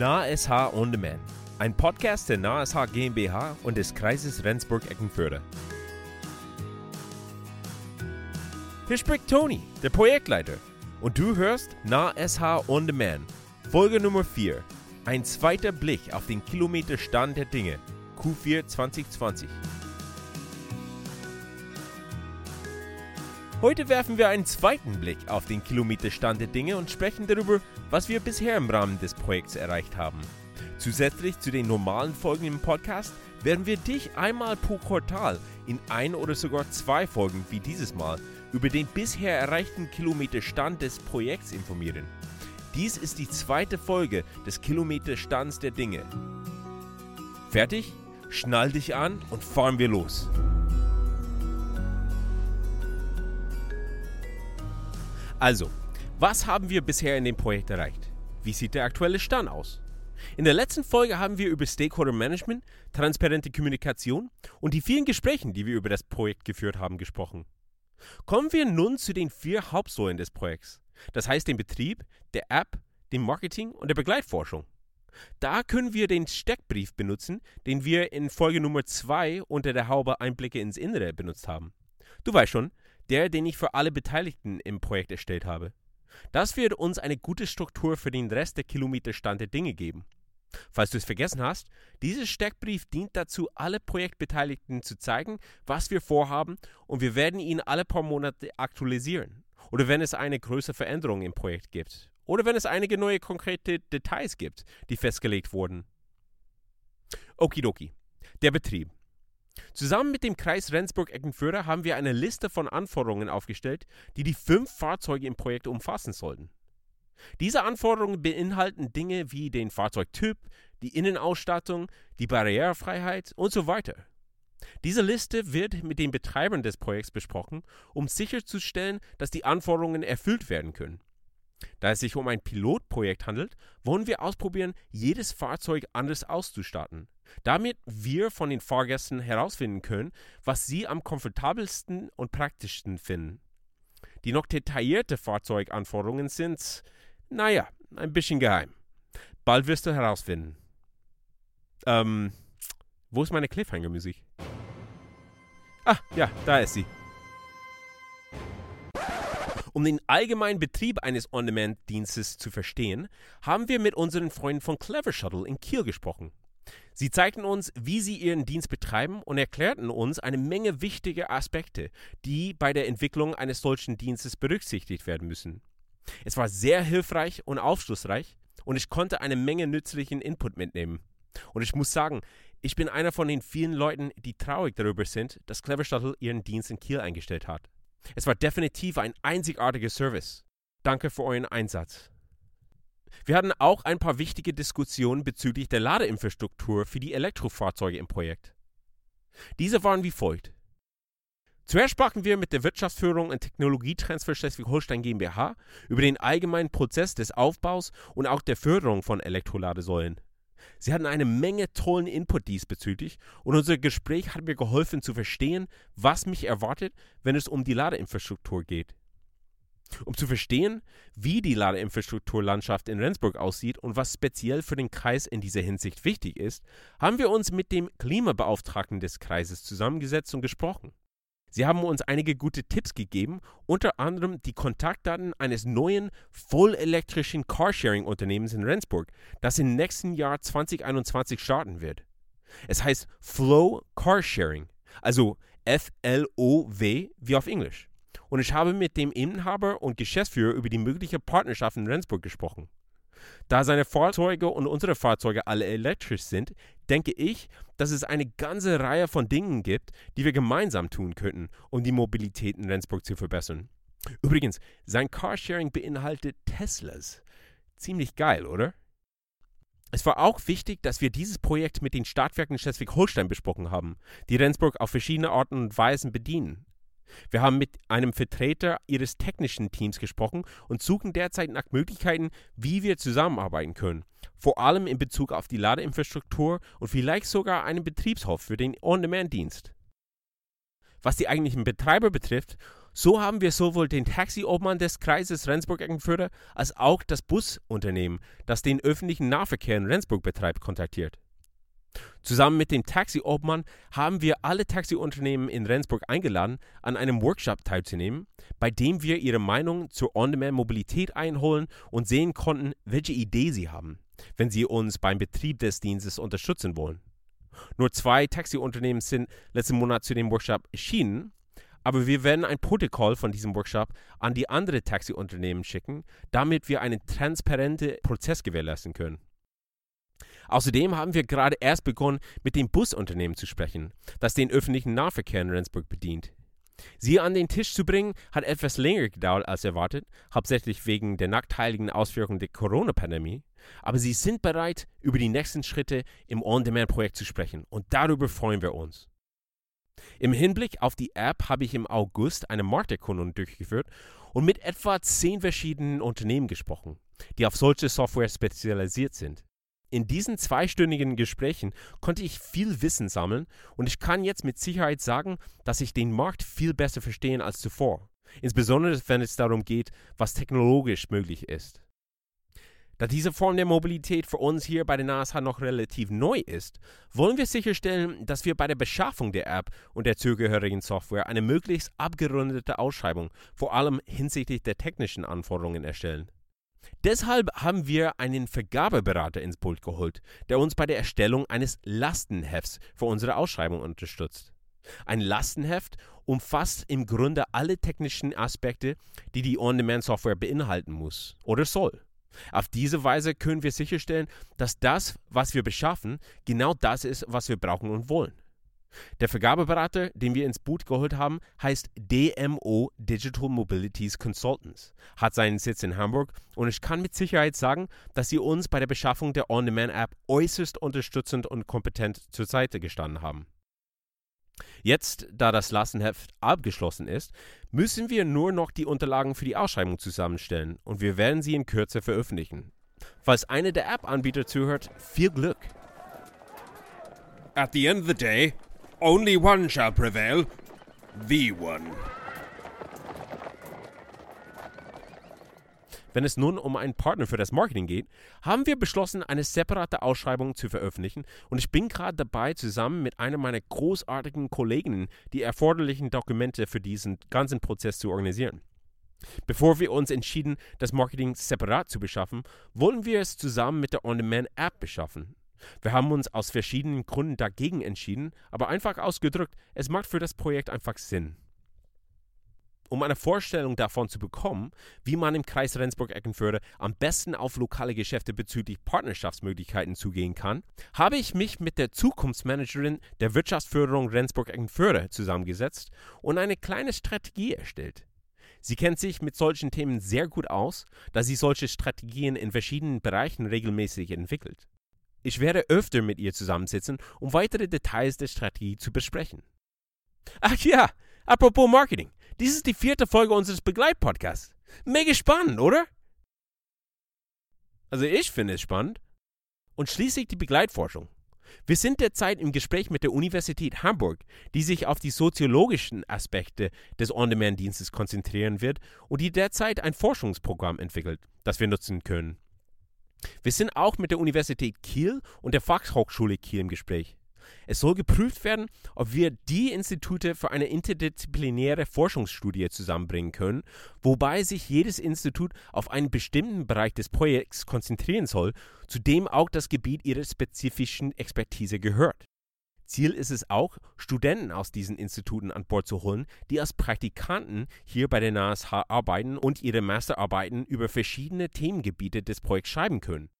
NahSH On Demand, ein Podcast der NahSH GmbH und des Kreises Rendsburg-Eckenförde. Hier spricht Tony, der Projektleiter, und du hörst NahSH On Demand, Folge Nummer 4. Ein zweiter Blick auf den Kilometerstand der Dinge, Q4 2020. Heute werfen wir einen zweiten Blick auf den Kilometerstand der Dinge und sprechen darüber, was wir bisher im Rahmen des Projekts erreicht haben. Zusätzlich zu den normalen Folgen im Podcast werden wir dich einmal pro Quartal in ein oder sogar zwei Folgen wie dieses Mal über den bisher erreichten Kilometerstand des Projekts informieren. Dies ist die zweite Folge des Kilometerstands der Dinge. Fertig? Schnall dich an und fahren wir los. Also, was haben wir bisher in dem Projekt erreicht? Wie sieht der aktuelle Stand aus? In der letzten Folge haben wir über Stakeholder Management, transparente Kommunikation und die vielen Gesprächen, die wir über das Projekt geführt haben, gesprochen. Kommen wir nun zu den vier Hauptsäulen des Projekts. Das heißt dem Betrieb, der App, dem Marketing und der Begleitforschung. Da können wir den Steckbrief benutzen, den wir in Folge Nummer 2 unter der Haube Einblicke ins Innere benutzt haben. Du weißt schon, der, den ich für alle Beteiligten im Projekt erstellt habe. Das wird uns eine gute Struktur für den Rest der Kilometerstand der Dinge geben. Falls du es vergessen hast, dieser Steckbrief dient dazu, alle Projektbeteiligten zu zeigen, was wir vorhaben und wir werden ihn alle paar Monate aktualisieren. Oder wenn es eine größere Veränderung im Projekt gibt. Oder wenn es einige neue konkrete Details gibt, die festgelegt wurden. Okidoki. Der Betrieb. Zusammen mit dem Kreis Rendsburg-Eckenförde haben wir eine Liste von Anforderungen aufgestellt, die die fünf Fahrzeuge im Projekt umfassen sollten. Diese Anforderungen beinhalten Dinge wie den Fahrzeugtyp, die Innenausstattung, die Barrierefreiheit und so weiter. Diese Liste wird mit den Betreibern des Projekts besprochen, um sicherzustellen, dass die Anforderungen erfüllt werden können. Da es sich um ein Pilotprojekt handelt, wollen wir ausprobieren, jedes Fahrzeug anders auszustatten damit wir von den Fahrgästen herausfinden können, was sie am komfortabelsten und praktischsten finden. Die noch detaillierte Fahrzeuganforderungen sind, naja, ein bisschen geheim. Bald wirst du herausfinden. Ähm, wo ist meine Cliffhanger-Musik? Ah, ja, da ist sie. Um den allgemeinen Betrieb eines On-Demand-Dienstes zu verstehen, haben wir mit unseren Freunden von Clever Shuttle in Kiel gesprochen. Sie zeigten uns, wie sie ihren Dienst betreiben und erklärten uns eine Menge wichtiger Aspekte, die bei der Entwicklung eines solchen Dienstes berücksichtigt werden müssen. Es war sehr hilfreich und aufschlussreich und ich konnte eine Menge nützlichen Input mitnehmen. Und ich muss sagen, ich bin einer von den vielen Leuten, die traurig darüber sind, dass Clever Shuttle ihren Dienst in Kiel eingestellt hat. Es war definitiv ein einzigartiger Service. Danke für euren Einsatz. Wir hatten auch ein paar wichtige Diskussionen bezüglich der Ladeinfrastruktur für die Elektrofahrzeuge im Projekt. Diese waren wie folgt. Zuerst sprachen wir mit der Wirtschaftsführung und Technologietransfer Schleswig-Holstein GmbH über den allgemeinen Prozess des Aufbaus und auch der Förderung von Elektroladesäulen. Sie hatten eine Menge tollen Input diesbezüglich und unser Gespräch hat mir geholfen zu verstehen, was mich erwartet, wenn es um die Ladeinfrastruktur geht. Um zu verstehen, wie die Ladeinfrastrukturlandschaft in Rendsburg aussieht und was speziell für den Kreis in dieser Hinsicht wichtig ist, haben wir uns mit dem Klimabeauftragten des Kreises zusammengesetzt und gesprochen. Sie haben uns einige gute Tipps gegeben, unter anderem die Kontaktdaten eines neuen vollelektrischen Carsharing-Unternehmens in Rendsburg, das im nächsten Jahr 2021 starten wird. Es heißt Flow Carsharing, also F-L-O-W wie auf Englisch und ich habe mit dem Inhaber und Geschäftsführer über die mögliche Partnerschaft in Rendsburg gesprochen. Da seine Fahrzeuge und unsere Fahrzeuge alle elektrisch sind, denke ich, dass es eine ganze Reihe von Dingen gibt, die wir gemeinsam tun könnten, um die Mobilität in Rendsburg zu verbessern. Übrigens, sein Carsharing beinhaltet Teslas. Ziemlich geil, oder? Es war auch wichtig, dass wir dieses Projekt mit den Stadtwerken Schleswig-Holstein besprochen haben, die Rendsburg auf verschiedene Arten und Weisen bedienen. Wir haben mit einem Vertreter ihres technischen Teams gesprochen und suchen derzeit nach Möglichkeiten, wie wir zusammenarbeiten können. Vor allem in Bezug auf die Ladeinfrastruktur und vielleicht sogar einen Betriebshof für den On-Demand-Dienst. Was die eigentlichen Betreiber betrifft, So haben wir sowohl den Taxi-Obmann des Kreises Rendsburg-Eckenförde als auch das Busunternehmen, das den öffentlichen Nahverkehr in Rendsburg betreibt, kontaktiert. Zusammen mit dem Taxi-Obmann haben wir alle Taxiunternehmen in Rendsburg eingeladen, an einem Workshop teilzunehmen, bei dem wir ihre Meinung zur On-Demand-Mobilität einholen und sehen konnten, welche Idee sie haben, wenn sie uns beim Betrieb des Dienstes unterstützen wollen. Nur zwei Taxiunternehmen sind letzten Monat zu dem Workshop erschienen, aber wir werden ein Protokoll von diesem Workshop an die anderen Taxiunternehmen schicken, damit wir einen transparenten Prozess gewährleisten können. Außerdem haben wir gerade erst begonnen, mit dem Busunternehmen zu sprechen, das den öffentlichen Nahverkehr in Rendsburg bedient. Sie an den Tisch zu bringen, hat etwas länger gedauert als erwartet, hauptsächlich wegen der nachteiligen Auswirkungen der Corona-Pandemie. Aber sie sind bereit, über die nächsten Schritte im On-Demand-Projekt zu sprechen und darüber freuen wir uns. Im Hinblick auf die App habe ich im August eine Markterkundung durchgeführt und mit etwa zehn verschiedenen Unternehmen gesprochen, die auf solche Software spezialisiert sind. In diesen zweistündigen Gesprächen konnte ich viel Wissen sammeln und ich kann jetzt mit Sicherheit sagen, dass ich den Markt viel besser verstehe als zuvor, insbesondere wenn es darum geht, was technologisch möglich ist. Da diese Form der Mobilität für uns hier bei der NASH noch relativ neu ist, wollen wir sicherstellen, dass wir bei der Beschaffung der App und der zugehörigen Software eine möglichst abgerundete Ausschreibung, vor allem hinsichtlich der technischen Anforderungen, erstellen. Deshalb haben wir einen Vergabeberater ins Pult geholt, der uns bei der Erstellung eines Lastenhefts für unsere Ausschreibung unterstützt. Ein Lastenheft umfasst im Grunde alle technischen Aspekte, die die On-Demand-Software beinhalten muss oder soll. Auf diese Weise können wir sicherstellen, dass das, was wir beschaffen, genau das ist, was wir brauchen und wollen. Der Vergabeberater, den wir ins Boot geholt haben, heißt DMO Digital Mobilities Consultants, hat seinen Sitz in Hamburg und ich kann mit Sicherheit sagen, dass sie uns bei der Beschaffung der On-Demand-App äußerst unterstützend und kompetent zur Seite gestanden haben. Jetzt, da das Lastenheft abgeschlossen ist, müssen wir nur noch die Unterlagen für die Ausschreibung zusammenstellen und wir werden sie in Kürze veröffentlichen. Falls einer der App-Anbieter zuhört, viel Glück! At the end of the day, Only one shall prevail. The one. Wenn es nun um einen Partner für das Marketing geht, haben wir beschlossen, eine separate Ausschreibung zu veröffentlichen und ich bin gerade dabei, zusammen mit einer meiner großartigen Kolleginnen die erforderlichen Dokumente für diesen ganzen Prozess zu organisieren. Bevor wir uns entschieden, das Marketing separat zu beschaffen, wollen wir es zusammen mit der On-Demand-App beschaffen. Wir haben uns aus verschiedenen Gründen dagegen entschieden, aber einfach ausgedrückt, es macht für das Projekt einfach Sinn. Um eine Vorstellung davon zu bekommen, wie man im Kreis Rendsburg-Eckenförde am besten auf lokale Geschäfte bezüglich Partnerschaftsmöglichkeiten zugehen kann, habe ich mich mit der Zukunftsmanagerin der Wirtschaftsförderung Rendsburg-Eckenförde zusammengesetzt und eine kleine Strategie erstellt. Sie kennt sich mit solchen Themen sehr gut aus, da sie solche Strategien in verschiedenen Bereichen regelmäßig entwickelt. Ich werde öfter mit ihr zusammensitzen, um weitere Details der Strategie zu besprechen. Ach ja, apropos Marketing. Dies ist die vierte Folge unseres Begleitpodcasts. Mega spannend, oder? Also ich finde es spannend. Und schließlich die Begleitforschung. Wir sind derzeit im Gespräch mit der Universität Hamburg, die sich auf die soziologischen Aspekte des On-Demand-Dienstes konzentrieren wird und die derzeit ein Forschungsprogramm entwickelt, das wir nutzen können. Wir sind auch mit der Universität Kiel und der Fachhochschule Kiel im Gespräch. Es soll geprüft werden, ob wir die Institute für eine interdisziplinäre Forschungsstudie zusammenbringen können, wobei sich jedes Institut auf einen bestimmten Bereich des Projekts konzentrieren soll, zu dem auch das Gebiet ihrer spezifischen Expertise gehört. Ziel ist es auch, Studenten aus diesen Instituten an Bord zu holen, die als Praktikanten hier bei der NASH arbeiten und ihre Masterarbeiten über verschiedene Themengebiete des Projekts schreiben können.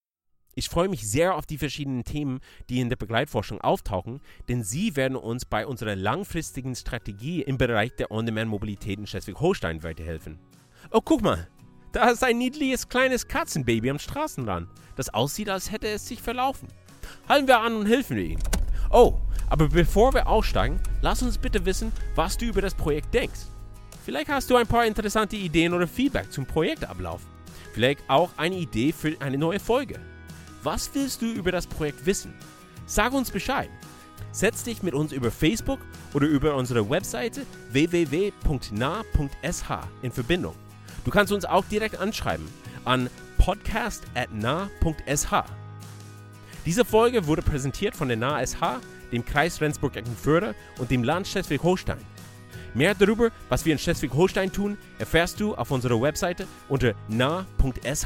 Ich freue mich sehr auf die verschiedenen Themen, die in der Begleitforschung auftauchen, denn sie werden uns bei unserer langfristigen Strategie im Bereich der On-Demand-Mobilität in Schleswig-Holstein weiterhelfen. Oh, guck mal, da ist ein niedliches kleines Katzenbaby am Straßenrand, das aussieht, als hätte es sich verlaufen. Halten wir an und helfen wir ihm. Oh, aber bevor wir aussteigen, lass uns bitte wissen, was du über das Projekt denkst. Vielleicht hast du ein paar interessante Ideen oder Feedback zum Projektablauf. Vielleicht auch eine Idee für eine neue Folge. Was willst du über das Projekt wissen? Sag uns Bescheid. Setz dich mit uns über Facebook oder über unsere Webseite www.na.sh in Verbindung. Du kannst uns auch direkt anschreiben an podcast.na.sh. Diese Folge wurde präsentiert von der NASH, dem Kreis Rendsburg-Eckernförde und dem Land Schleswig-Holstein. Mehr darüber, was wir in Schleswig-Holstein tun, erfährst du auf unserer Webseite unter na.sh.